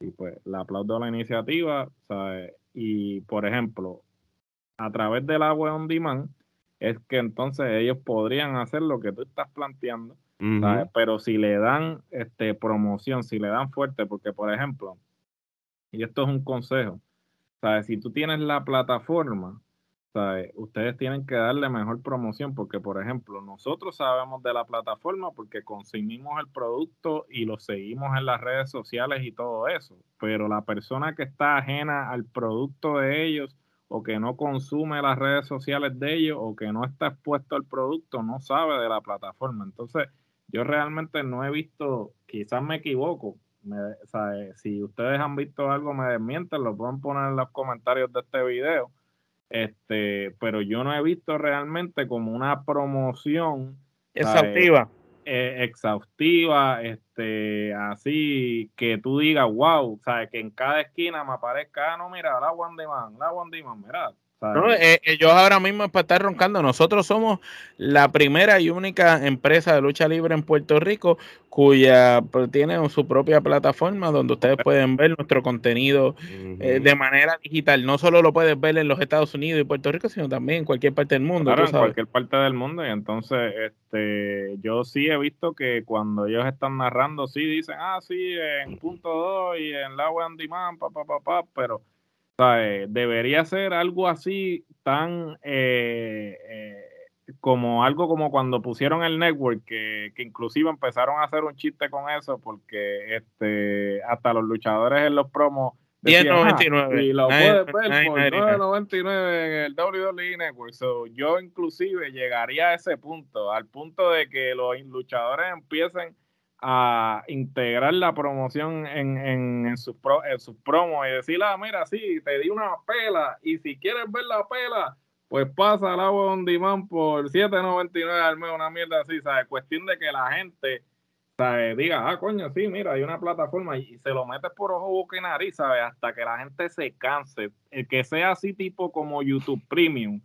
Y pues le aplaudo la iniciativa. Y por ejemplo, a través de la Web On Demand es que entonces ellos podrían hacer lo que tú estás planteando. Pero si le dan este, promoción, si le dan fuerte, porque por ejemplo, y esto es un consejo, si tú tienes la plataforma, ustedes tienen que darle mejor promoción porque, por ejemplo, nosotros sabemos de la plataforma porque consumimos el producto y lo seguimos en las redes sociales y todo eso, pero la persona que está ajena al producto de ellos o que no consume las redes sociales de ellos o que no está expuesto al producto no sabe de la plataforma. Entonces, yo realmente no he visto, quizás me equivoco, eh, si ustedes han visto algo, me desmienten, lo pueden poner en los comentarios de este video. Este, pero yo no he visto realmente como una promoción exhaustiva. eh, exhaustiva, este, así que tú digas, wow, sabes que en cada esquina me aparezca, ah, no, mira, la One Demand, la One Demand, mira, no, eh, ellos ahora mismo para estar roncando, nosotros somos la primera y única empresa de lucha libre en Puerto Rico cuya pues, tiene su propia plataforma donde ustedes pueden ver nuestro contenido eh, de manera digital. No solo lo puedes ver en los Estados Unidos y Puerto Rico, sino también en cualquier parte del mundo. Claro, en cualquier parte del mundo. Y entonces, este, yo sí he visto que cuando ellos están narrando, sí dicen, ah, sí, en punto 2 y en la web on demand, pa, pa, pa, pero debería ser algo así tan eh, eh, como algo como cuando pusieron el network, que, inclusive empezaron a hacer un chiste con eso, porque este hasta los luchadores en los promos 10.99 ah, y lo puedes ver por 9.99 en el WWE Network. yo inclusive llegaría a ese punto, al punto de que los luchadores empiecen a integrar la promoción en, en, en sus su promos y decir, ah, mira, sí, te di una pela y si quieres ver la pela, pues pasa al agua on demand por 7.99 al mes, una mierda así, ¿sabes? Cuestión de que la gente, ¿sabes? Diga, ah, coño, sí, mira, hay una plataforma y, se lo metes por ojo, boca y nariz, ¿sabes? Hasta que la gente se canse. El que sea así tipo como YouTube Premium,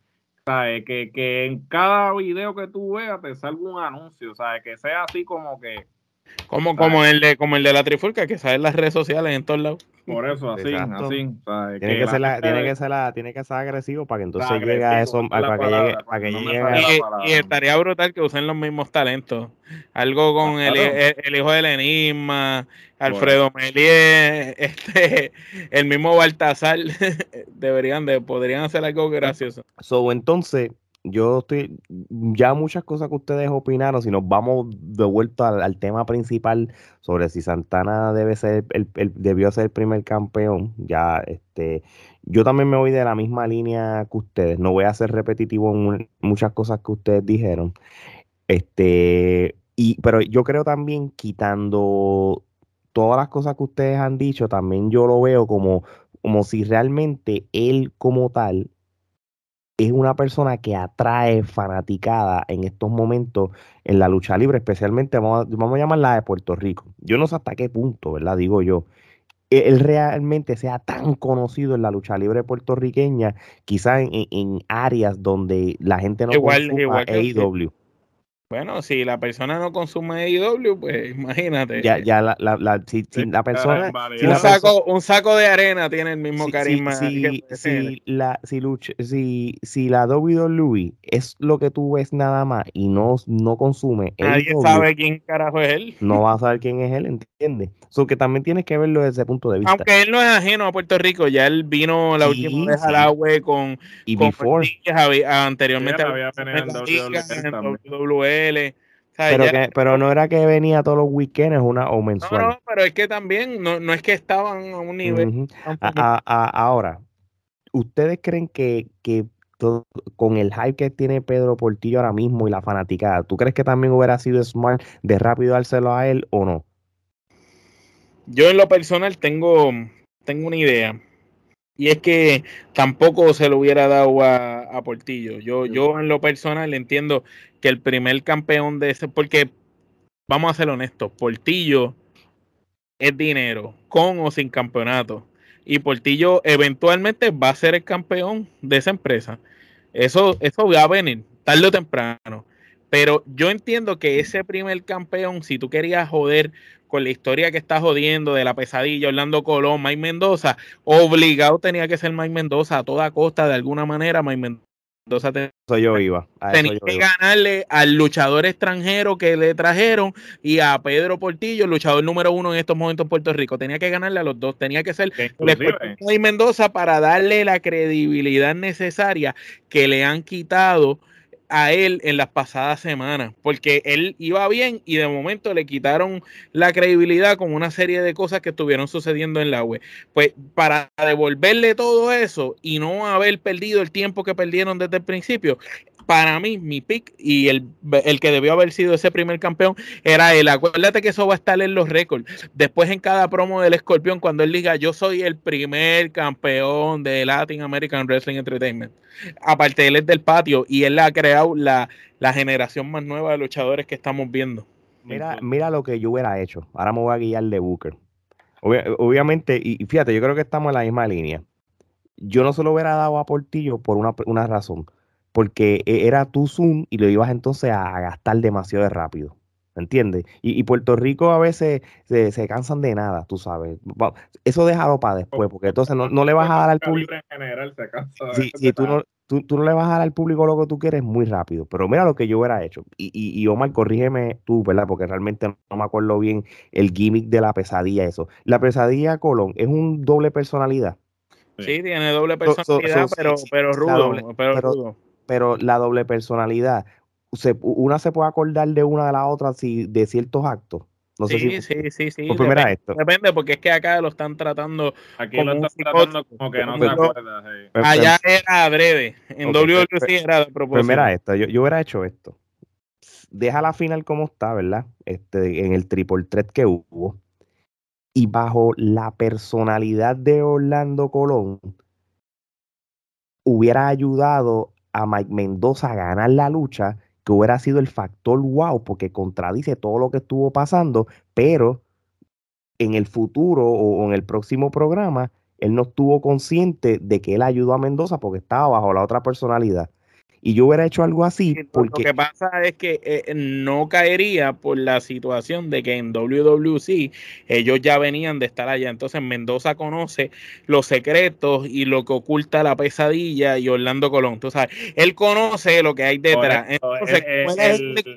¿sabes? Que, que en cada video que tú veas te salga un anuncio, ¿sabes? Que sea así como que como, como, el de, como el de la trifulca, que sale en las redes sociales en todos lados. Por eso, así, así. tiene, que, ser tiene, que ser la, tiene que ser agresivo para que entonces llegue a eso, para, que llegue, para que llegue y, estaría brutal que usen los mismos talentos. Algo con el, el, hijo del enigma, Alfredo Melier, este, el mismo Baltasar, deberían de, podrían hacer algo gracioso. So, entonces, yo estoy, ya muchas cosas que ustedes opinaron, si nos vamos de vuelta al, tema principal sobre si Santana debe ser el, debió ser el primer campeón, ya este, yo también me voy de la misma línea que ustedes, no voy a ser repetitivo en muchas cosas que ustedes dijeron, este, y, pero yo creo también quitando todas las cosas que ustedes han dicho, también yo lo veo como, como si realmente él como tal es una persona que atrae fanaticada en estos momentos en la lucha libre, especialmente vamos a, vamos a llamarla de Puerto Rico. Yo no sé hasta qué punto, ¿verdad? Digo yo. E, él realmente sea tan conocido en la lucha libre puertorriqueña, quizás en, áreas donde la gente no igual, igual AEW. Bueno, si la persona no consume AEW, pues imagínate. Ya, ya la, la, la si, la persona. un, saco, un saco de arena tiene el mismo carisma. Si, si, la, si, si, si la WWE es lo que tú ves nada más y no, no consume. Nadie sabe quién carajo es él. No va a saber quién es él, ¿entiendes? So que también tienes que verlo desde ese punto de vista. Aunque él no es ajeno a Puerto Rico, ya él vino la última vez al agua con. Y con before. anteriormente. había en WWE pero, pero no era que venía todos los weekends una, o mensual. No, no, pero es que también no, es que estaban a un nivel. ahora, ¿ustedes creen que, que con el hype que tiene Pedro Portillo ahora mismo y la fanaticada, ¿tú crees que también hubiera sido smart de rápido dárselo a él o no? Yo en lo personal tengo, tengo una idea. Y es que tampoco se lo hubiera dado a, Portillo. Yo, yo en lo personal entiendo que el primer campeón de ese, porque vamos a ser honestos, Portillo es dinero, con o sin campeonato. Y Portillo eventualmente va a ser el campeón de esa empresa. Eso, eso va a venir tarde o temprano. Pero yo entiendo que ese primer campeón, si tú querías joder con la historia que está jodiendo de la pesadilla, Orlando Colón, Mike Mendoza, obligado tenía que ser Mike Mendoza a toda costa, de alguna manera, Mike Mendoza tenía, yo iba, tenía que ganarle al luchador extranjero que le trajeron y a Pedro Portillo, el luchador número uno en estos momentos en Puerto Rico. Tenía que ganarle a los dos, tenía que ser Mike Mendoza para darle la credibilidad necesaria que le han quitado a él en las pasadas semanas, porque él iba bien y de momento le quitaron la credibilidad con una serie de cosas que estuvieron sucediendo en la web. Pues para devolverle todo eso y no haber perdido el tiempo que perdieron desde el principio, para mí, mi pick y el, que debió haber sido ese primer campeón era él. Acuérdate que eso va a estar en los récords. Después, en cada promo del escorpión, cuando él diga yo soy el primer campeón de Latin American Wrestling Entertainment. Aparte, él es del patio y él ha creado la, la generación más nueva de luchadores que estamos viendo. mira, mira lo que yo hubiera hecho. Ahora me voy a guiar de Booker. obviamente, y, fíjate, yo creo que estamos en la misma línea. Yo no se lo hubiera dado a Portillo por una, una razón. Porque e, era tu Zoom y lo ibas entonces a gastar demasiado rápido. ¿Entiendes? Y, Puerto Rico a veces se, cansan de nada, tú sabes. Eso déjalo para después, porque entonces no, le vas a dar al público. En general se cansa sí, tú, no, tú, no le vas a dar al público lo que tú quieres muy rápido. Pero mira lo que yo hubiera hecho. Y, y, Omar, corrígeme tú, ¿verdad? Porque realmente no me acuerdo bien el gimmick de la pesadilla, eso. La pesadilla Colón es un doble personalidad. Sí, tiene doble personalidad, pero, pero rudo. pero, rudo. pero la doble personalidad una se puede acordar de una de la otra si, de ciertos actos. No sí, sé si, sí, sí, sí, depende, esto. Depende, porque es que acá lo están tratando. Aquí lo están tratando como que no se acuerda. Allá era breve. En okay, WWC era de propósito. Pues mira esto, yo, yo hubiera hecho esto. Deja la final como está, ¿verdad? Este, en el triple threat que hubo. Y bajo la personalidad de Orlando Colón, hubiera ayudado a Mike Mendoza a ganar la lucha hubiera sido el factor wow, porque contradice todo lo que estuvo pasando, pero en el futuro o en el próximo programa, él no estuvo consciente de que él ayudó a Mendoza porque estaba bajo la otra personalidad. Y yo hubiera hecho algo así porque... Lo que pasa es que eh, no caería por la situación de que en WWC ellos ya venían de estar allá. Entonces Mendoza conoce los secretos y lo que oculta la pesadilla y Orlando Colón. Tú sabes, él conoce lo que hay detrás. Entonces,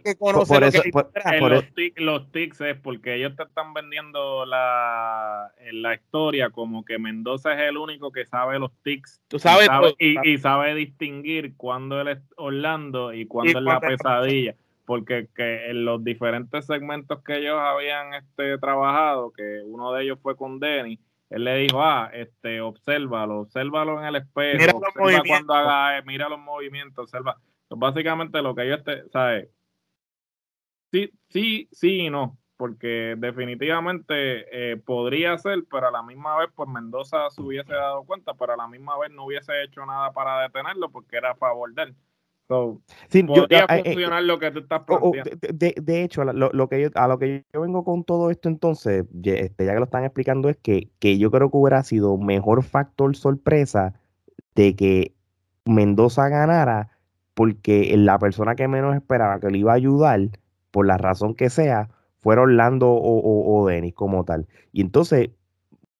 que conoce lo que hay detrás? Los, tics, los tics es porque ellos te están vendiendo la, la historia como que Mendoza es el único que sabe los tics. Tú sabes, y, y, y sabe distinguir cuando él Orlando y cuando es la pesadilla. Porque que en los diferentes segmentos que ellos habían este, trabajado, que uno de ellos fue con Denny, él le dijo, ah, este, obsérvalo, obsérvalo en el espejo, mira observa cuando haga, mira los movimientos, observa. Básicamente lo que ellos, este, ¿sabes? Sí, sí, sí y no, porque definitivamente eh, podría ser, pero a la misma vez, pues Mendoza se hubiese dado cuenta, pero a la misma vez no hubiese hecho nada para detenerlo porque era a favor de él. So, podría eh, funcionar lo que tú estás planteando. De, hecho, lo, que yo, a lo que yo vengo con todo esto entonces, este, ya que lo están explicando, es que, que yo creo que hubiera sido mejor factor sorpresa de que Mendoza ganara porque la persona que menos esperaba que le iba a ayudar, por la razón que sea, fuera Orlando o, Denis como tal. Y entonces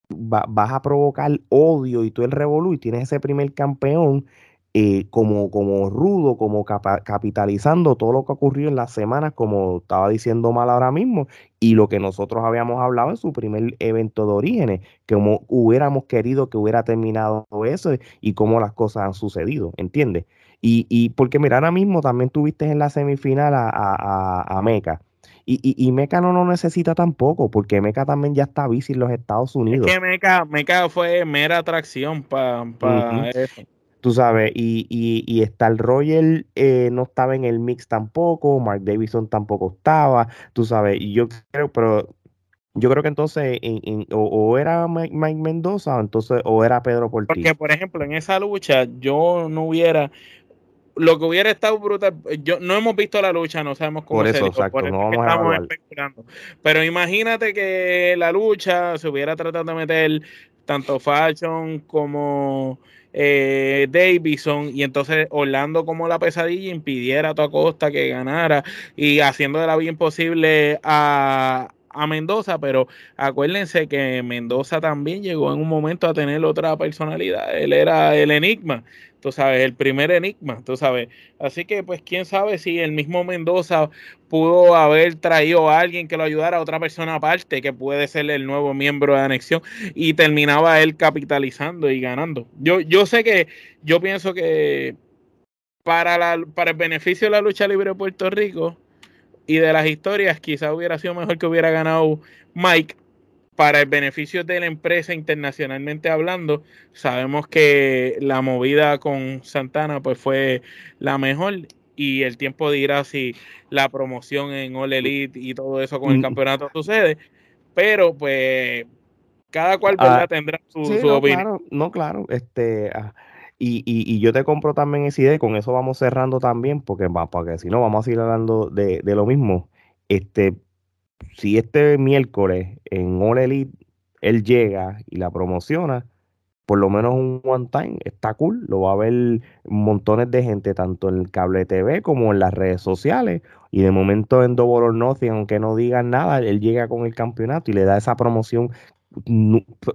vas a provocar odio y todo el revolú y tienes ese primer campeón eh, como, como rudo, como capitalizando todo lo que ocurrió en las semanas, como estaba diciendo mal ahora mismo, y lo que nosotros habíamos hablado en su primer evento de orígenes, como hubiéramos querido que hubiera terminado eso y cómo las cosas han sucedido, ¿entiendes? Y, y porque mira, ahora mismo también tuviste en la semifinal a, a, a Meca. Y, y, Meca no lo necesita tampoco, porque Meca también ya está bici en los Estados Unidos. Es que Meca, Meca fue mera atracción para eso tú sabes, y, y, y Star Royal eh, no estaba en el mix tampoco, Mark Davidson tampoco estaba, tú sabes, y yo creo, pero yo creo que entonces o, era Mike, Mendoza o entonces o era Pedro Portillo. Porque, por ejemplo, en esa lucha yo no hubiera lo que hubiera estado brutal, yo no hemos visto la lucha, no sabemos cómo por eso, exacto, no vamos a Pero imagínate que la lucha se hubiera tratado de meter tanto Fashion como eh, Davison y entonces Orlando como la pesadilla impidiera a toda costa que ganara y haciendo de la vida imposible a, a Mendoza, pero acuérdense que Mendoza también llegó en un momento a tener otra personalidad, él era el enigma, tú sabes, el primer enigma, tú sabes. Así que, pues, quién sabe si el mismo Mendoza pudo haber traído a alguien que lo ayudara, a otra persona aparte, que puede ser el nuevo miembro de anexión, y terminaba él capitalizando y ganando. Yo, yo sé que, yo pienso que para, la, para el beneficio de la lucha libre de Puerto Rico y de las historias, quizá hubiera sido mejor que hubiera ganado Mike, para el beneficio de la empresa internacionalmente hablando, sabemos que la movida con Santana pues fue la mejor y el tiempo dirá si la promoción en All Elite y todo eso con el mm. campeonato sucede, pero pues cada cual ah, tendrá su, no, opinión. Claro, no, claro, este ah, y, y, y, yo te compro también esa idea, con eso vamos cerrando también, porque, porque si no vamos a seguir hablando de, lo mismo. Este, si este miércoles en All Elite él llega y la promociona, por lo menos un one time, está cool, lo va a ver montones de gente, tanto en el cable TV como en las redes sociales, y de momento en Double or aunque no digan nada, él llega con el campeonato y le da esa promoción,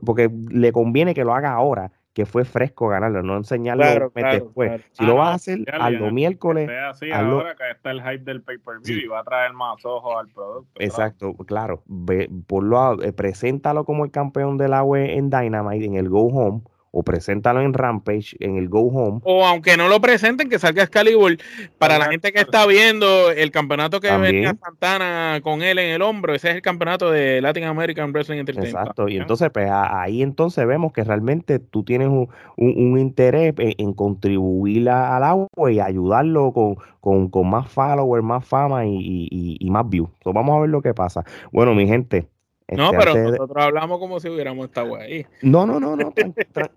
porque le conviene que lo haga ahora, que fue fresco ganarlo, no enseñarlo después. Si lo vas a hacer a los miércoles. ahora que está el hype del pay-per-view y va a traer más ojos al producto. Exacto, claro. Ve, por eh, preséntalo como el campeón del agua en Dynamite, en el Go Home o preséntalo en Rampage, en el Go Home. O aunque no lo presenten, que salga Excalibur. Para la gente que está viendo el campeonato que venía Santana con él en el hombro, ese es el campeonato de Latin American Wrestling Entertainment. Exacto, y entonces pues ahí entonces vemos que realmente tú tienes un, interés en, contribuir al agua y ayudarlo con, con, más followers, más fama y, más views. Entonces vamos a ver lo que pasa. Bueno, mi gente, no, este, pero nosotros hablamos como si hubiéramos estado ahí. No, no, no, no,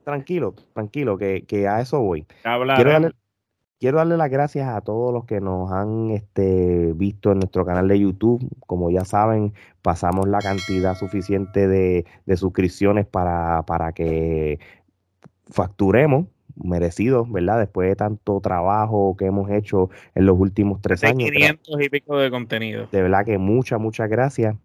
tranquilo, tranquilo, que, a eso voy. Quiero darle, quiero darle las gracias a todos los que nos han este, visto en nuestro canal de YouTube. Como ya saben, pasamos la cantidad suficiente de, suscripciones para, para que facturemos merecidos, ¿verdad? Después de tanto trabajo que hemos hecho en los últimos tres años. 500 y pico de contenido. De verdad que muchas, muchas gracias.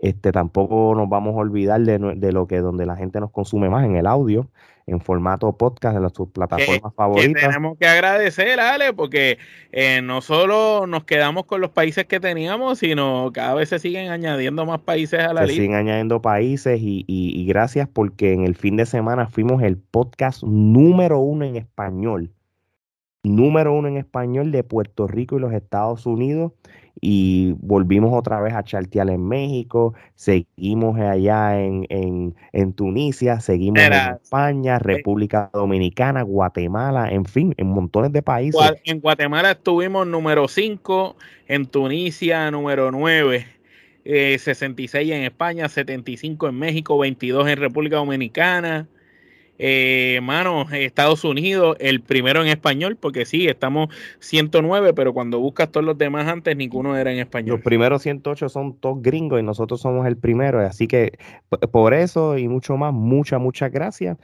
Este, tampoco nos vamos a olvidar de, lo que donde la gente nos consume más en el audio, en formato podcast, en las plataformas favoritas. tenemos que agradecer, Ale, porque eh, no solo nos quedamos con los países que teníamos, sino cada vez se siguen añadiendo más países a la lista. Se siguen añadiendo países y, y gracias porque en el fin de semana fuimos el podcast número uno en español número uno en español de Puerto Rico y los Estados Unidos y volvimos otra vez a chartear en México, seguimos allá en, en, Tunisia, seguimos en España, República Dominicana, Guatemala, en fin, en montones de países. En Guatemala estuvimos número 5, en Tunisia número 9. 66 eh, en España, 75 en México, 22 en República Dominicana, eh, Estados Unidos, el primero en español, porque sí, estamos 109, pero cuando buscas todos los demás antes, ninguno era en español. Los primeros 108 son todos gringos y nosotros somos el primero, así que por eso y mucho más, muchas, muchas gracias.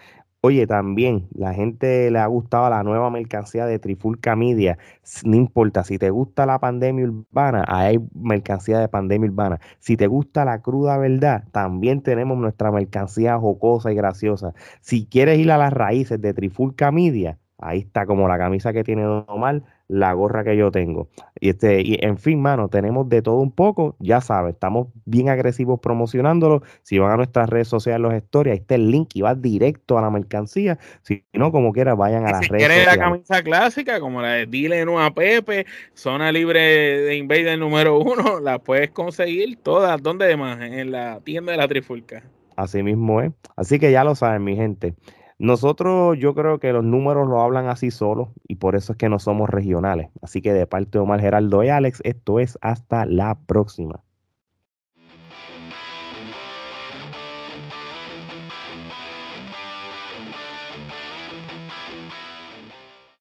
Oye, también la gente le ha gustado la nueva mercancía de Trifulca Media. No importa, si te gusta la pandemia urbana, hay mercancía de pandemia urbana. Si te gusta la cruda verdad, también tenemos nuestra mercancía jocosa y graciosa. Si quieres ir a las raíces de Trifulca Media, ahí está como la camisa que tiene Don Omar, la gorra que yo tengo. Y este, y en fin, mano, tenemos de todo un poco, ya sabes, estamos bien agresivos promocionándolo. Si van a nuestras redes sociales, los stories, ahí está el link y va directo a la mercancía. Si no, como quiera, vayan a las redes sociales. la camisa clásica, como la de Dile no a Pepe, zona libre de Invader número uno, la puedes conseguir todas, ¿dónde más? En la tienda de la Trifulca. Así mismo es. Así que ya lo saben, mi gente. Nosotros yo creo que los números lo hablan así solo y por eso es que no somos regionales. Así que de parte de Omar Geraldo y Alex, esto es hasta la próxima.